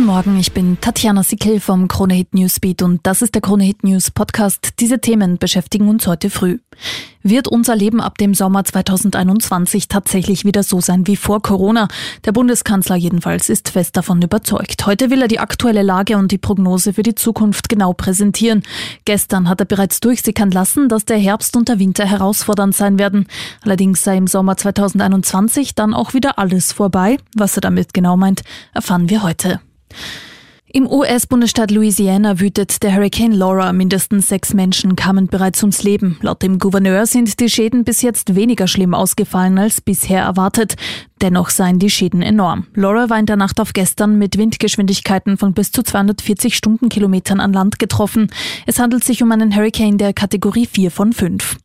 Guten Morgen, ich bin Tatjana Sickel vom Krone Hit Newsbeat und das ist der Krone Hit News Podcast. Diese Themen beschäftigen uns heute früh. Wird unser Leben ab dem Sommer 2021 tatsächlich wieder so sein wie vor Corona? Der Bundeskanzler jedenfalls ist fest davon überzeugt. Heute will er die aktuelle Lage und die Prognose für die Zukunft genau präsentieren. Gestern hat er bereits durchsickern lassen, dass der Herbst und der Winter herausfordernd sein werden. Allerdings sei im Sommer 2021 dann auch wieder alles vorbei. Was er damit genau meint, erfahren wir heute. Im US-Bundesstaat Louisiana wütet der Hurricane Laura. Mindestens sechs Menschen kamen bereits ums Leben. Laut dem Gouverneur sind die Schäden bis jetzt weniger schlimm ausgefallen als bisher erwartet. Dennoch seien die Schäden enorm. Laura war in der Nacht auf gestern mit Windgeschwindigkeiten von bis zu 240 Stundenkilometern an Land getroffen. Es handelt sich um einen Hurricane der Kategorie 4 von 5.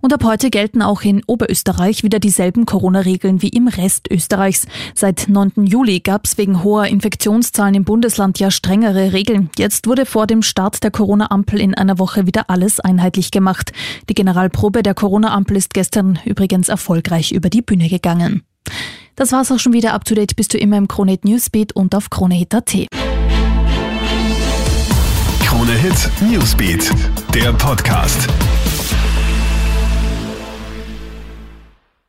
Und ab heute gelten auch in Oberösterreich wieder dieselben Corona-Regeln wie im Rest Österreichs. Seit 9. Juli gab es wegen hoher Infektionszahlen im Bundesland ja strengere Regeln. Jetzt wurde vor dem Start der Corona-Ampel in einer Woche wieder alles einheitlich gemacht. Die Generalprobe der Corona-Ampel ist gestern übrigens erfolgreich über die Bühne gegangen. Das war's auch schon wieder. Up to date bist du immer im Kronehit Newsbeat und auf kronehit.at. Krone Hit Newsbeat, der Podcast.